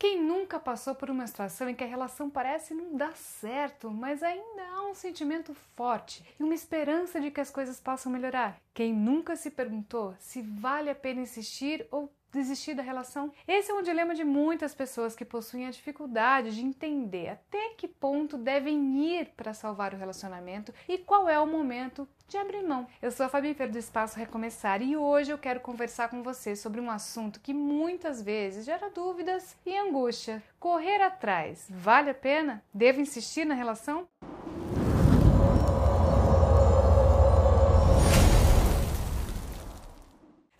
Quem nunca passou por uma situação em que a relação parece não dar certo, mas ainda há um sentimento forte e uma esperança de que as coisas possam melhorar? Quem nunca se perguntou se vale a pena insistir ou desistir da relação? Esse é um dilema de muitas pessoas que possuem a dificuldade de entender até que ponto devem ir para salvar o relacionamento e qual é o momento de abrir mão. Eu sou a Fabi Fer do Espaço Recomeçar e hoje eu quero conversar com você sobre um assunto que muitas vezes gera dúvidas e angústia. Correr atrás vale a pena? Devo insistir na relação?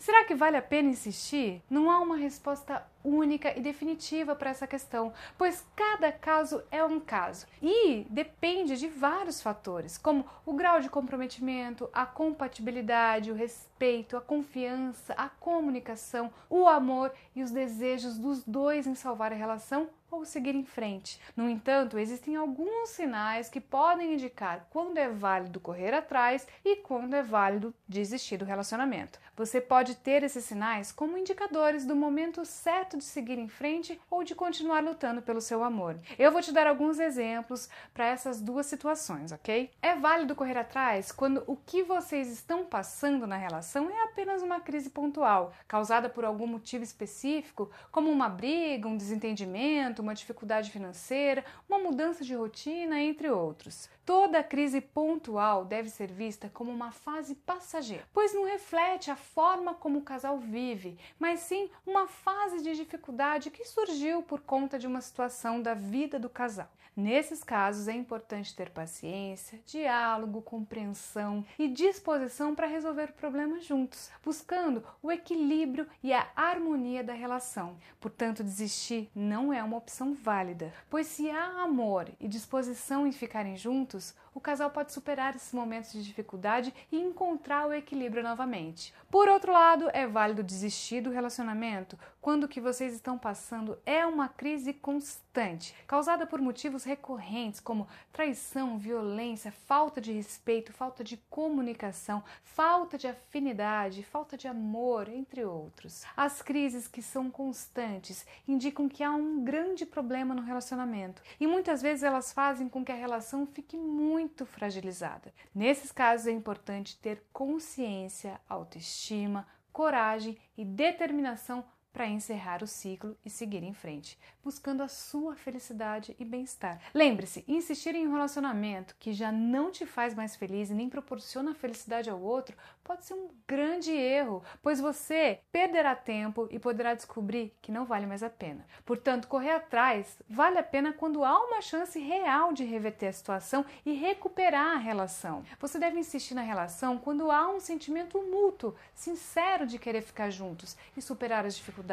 Será que vale a pena insistir? Não há uma resposta única e definitiva para essa questão, pois cada caso é um caso e depende de vários fatores, como o grau de comprometimento, a compatibilidade, o respeito, a confiança, a comunicação, o amor e os desejos dos dois em salvar a relação ou seguir em frente. No entanto, existem alguns sinais que podem indicar quando é válido correr atrás e quando é válido desistir do relacionamento. Você pode ter esses sinais como indicadores do momento certo de seguir em frente ou de continuar lutando pelo seu amor. Eu vou te dar alguns exemplos para essas duas situações, ok? É válido correr atrás quando o que vocês estão passando na relação é apenas uma crise pontual, causada por algum motivo específico, como uma briga, um desentendimento, uma dificuldade financeira, uma mudança de rotina, entre outros. Toda crise pontual deve ser vista como uma fase passageira, pois não reflete a forma como o casal vive, mas sim uma fase de dificuldade que surgiu por conta de uma situação da vida do casal. Nesses casos é importante ter paciência, diálogo, compreensão e disposição para resolver o problema juntos, buscando o equilíbrio e a harmonia da relação. Portanto, desistir não é uma opção válida, pois se há amor e disposição em ficarem juntos, Jesus o casal pode superar esses momentos de dificuldade e encontrar o equilíbrio novamente. Por outro lado, é válido desistir do relacionamento quando o que vocês estão passando é uma crise constante, causada por motivos recorrentes como traição, violência, falta de respeito, falta de comunicação, falta de afinidade, falta de amor, entre outros. As crises que são constantes indicam que há um grande problema no relacionamento e muitas vezes elas fazem com que a relação fique muito muito fragilizada. Nesses casos é importante ter consciência, autoestima, coragem e determinação para encerrar o ciclo e seguir em frente, buscando a sua felicidade e bem-estar. Lembre-se, insistir em um relacionamento que já não te faz mais feliz e nem proporciona felicidade ao outro pode ser um grande erro, pois você perderá tempo e poderá descobrir que não vale mais a pena. Portanto, correr atrás vale a pena quando há uma chance real de reverter a situação e recuperar a relação. Você deve insistir na relação quando há um sentimento mútuo, sincero de querer ficar juntos e superar as dificuldades.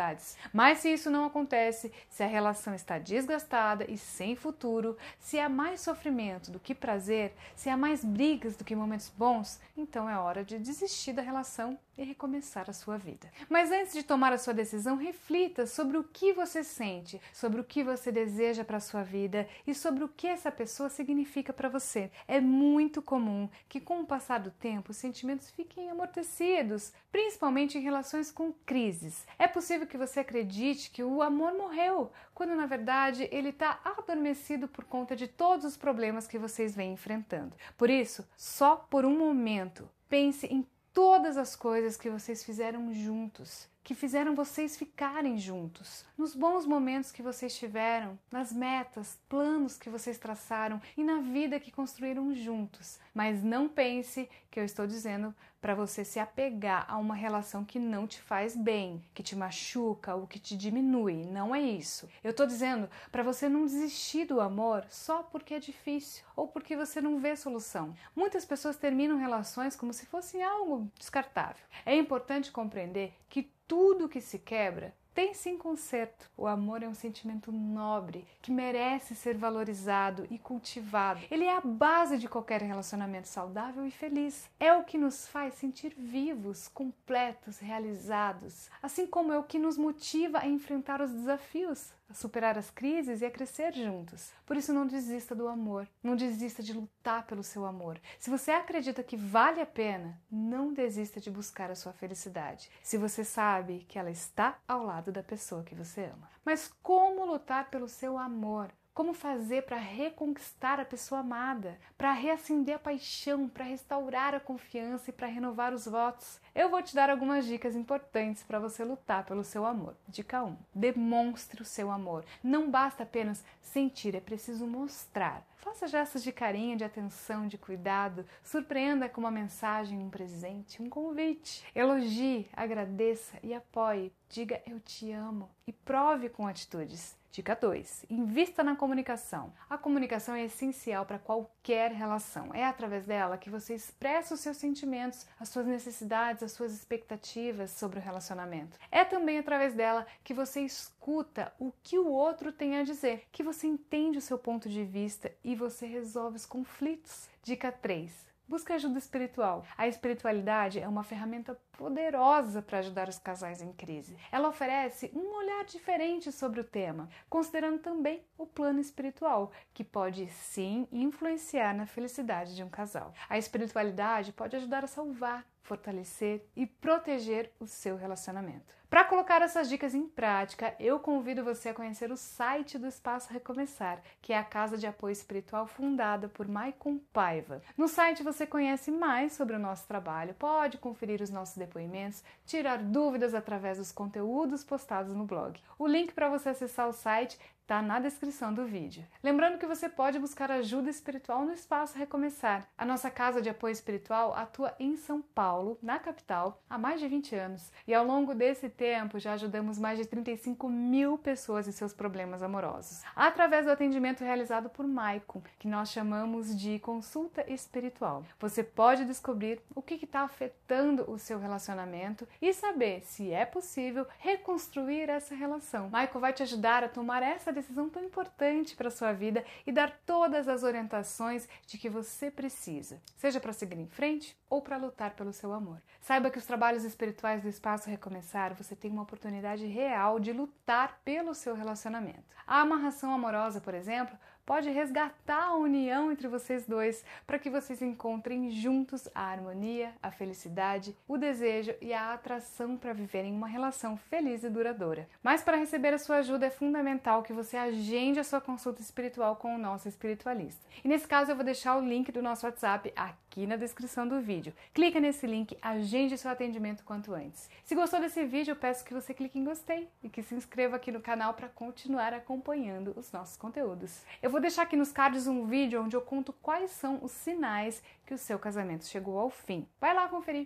Mas se isso não acontece, se a relação está desgastada e sem futuro, se há mais sofrimento do que prazer, se há mais brigas do que momentos bons, então é hora de desistir da relação e recomeçar a sua vida. Mas antes de tomar a sua decisão, reflita sobre o que você sente, sobre o que você deseja para a sua vida e sobre o que essa pessoa significa para você. É muito comum que com o passar do tempo os sentimentos fiquem amortecidos, principalmente em relações com crises. É possível que você acredite que o amor morreu, quando na verdade ele está adormecido por conta de todos os problemas que vocês vêm enfrentando. Por isso, só por um momento, pense em todas as coisas que vocês fizeram juntos, que fizeram vocês ficarem juntos, nos bons momentos que vocês tiveram, nas metas, planos que vocês traçaram e na vida que construíram juntos. Mas não pense que eu estou dizendo para você se apegar a uma relação que não te faz bem, que te machuca ou que te diminui. Não é isso. Eu estou dizendo para você não desistir do amor só porque é difícil ou porque você não vê solução. Muitas pessoas terminam relações como se fossem algo descartável. É importante compreender que tudo que se quebra tem sim conserto. O amor é um sentimento nobre que merece ser valorizado e cultivado. Ele é a base de qualquer relacionamento saudável e feliz. É o que nos faz sentir vivos, completos, realizados, assim como é o que nos motiva a enfrentar os desafios a superar as crises e a crescer juntos. Por isso, não desista do amor, não desista de lutar pelo seu amor. Se você acredita que vale a pena, não desista de buscar a sua felicidade. Se você sabe que ela está ao lado da pessoa que você ama. Mas como lutar pelo seu amor? Como fazer para reconquistar a pessoa amada, para reacender a paixão, para restaurar a confiança e para renovar os votos? Eu vou te dar algumas dicas importantes para você lutar pelo seu amor. Dica 1: demonstre o seu amor. Não basta apenas sentir, é preciso mostrar. Faça gestos de carinho, de atenção, de cuidado. Surpreenda com uma mensagem, um presente, um convite. Elogie, agradeça e apoie. Diga eu te amo e prove com atitudes. Dica 2. Invista na comunicação. A comunicação é essencial para qualquer relação. É através dela que você expressa os seus sentimentos, as suas necessidades, as suas expectativas sobre o relacionamento. É também através dela que você escuta o que o outro tem a dizer, que você entende o seu ponto de vista e você resolve os conflitos. Dica 3. Busque ajuda espiritual. A espiritualidade é uma ferramenta poderosa para ajudar os casais em crise. Ela oferece um olhar diferente sobre o tema, considerando também o plano espiritual, que pode sim influenciar na felicidade de um casal. A espiritualidade pode ajudar a salvar, fortalecer e proteger o seu relacionamento. Para colocar essas dicas em prática, eu convido você a conhecer o site do Espaço Recomeçar, que é a casa de apoio espiritual fundada por Maicon Paiva. No site você conhece mais sobre o nosso trabalho, pode conferir os nossos depoimentos, tirar dúvidas através dos conteúdos postados no blog. O link para você acessar o site está na descrição do vídeo. Lembrando que você pode buscar ajuda espiritual no Espaço Recomeçar. A nossa casa de apoio espiritual atua em São Paulo, na capital, há mais de 20 anos. E ao longo desse tempo já ajudamos mais de 35 mil pessoas em seus problemas amorosos. Através do atendimento realizado por Maicon, que nós chamamos de consulta espiritual. Você pode descobrir o que está afetando o seu relacionamento e saber se é possível reconstruir essa relação. Maicon vai te ajudar a tomar essa decisão tão importante para sua vida e dar todas as orientações de que você precisa, seja para seguir em frente ou para lutar pelo seu amor. Saiba que os trabalhos espirituais do Espaço Recomeçar, você tem uma oportunidade real de lutar pelo seu relacionamento. A amarração amorosa, por exemplo, pode resgatar a união entre vocês dois para que vocês encontrem juntos a harmonia, a felicidade, o desejo e a atração para viverem uma relação feliz e duradoura. Mas para receber a sua ajuda é fundamental que você agende a sua consulta espiritual com o nosso espiritualista. E nesse caso eu vou deixar o link do nosso WhatsApp aqui na descrição do vídeo. Clica nesse link, agende seu atendimento quanto antes. Se gostou desse vídeo, eu peço que você clique em gostei e que se inscreva aqui no canal para continuar acompanhando os nossos conteúdos. Eu vou deixar aqui nos cards um vídeo onde eu conto quais são os sinais que o seu casamento chegou ao fim. Vai lá conferir!